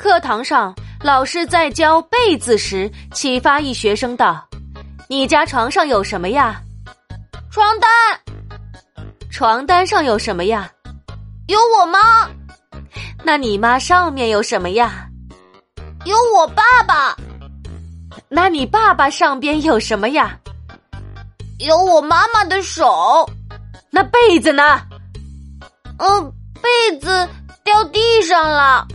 课堂上老师在教被子时启发一学生道你家床上有什么呀？床单。床单上有什么呀？有我妈。那你妈上面有什么呀？有我爸爸。那你爸爸上边有什么呀？有我妈妈的手。那被子呢？嗯被子掉地上了。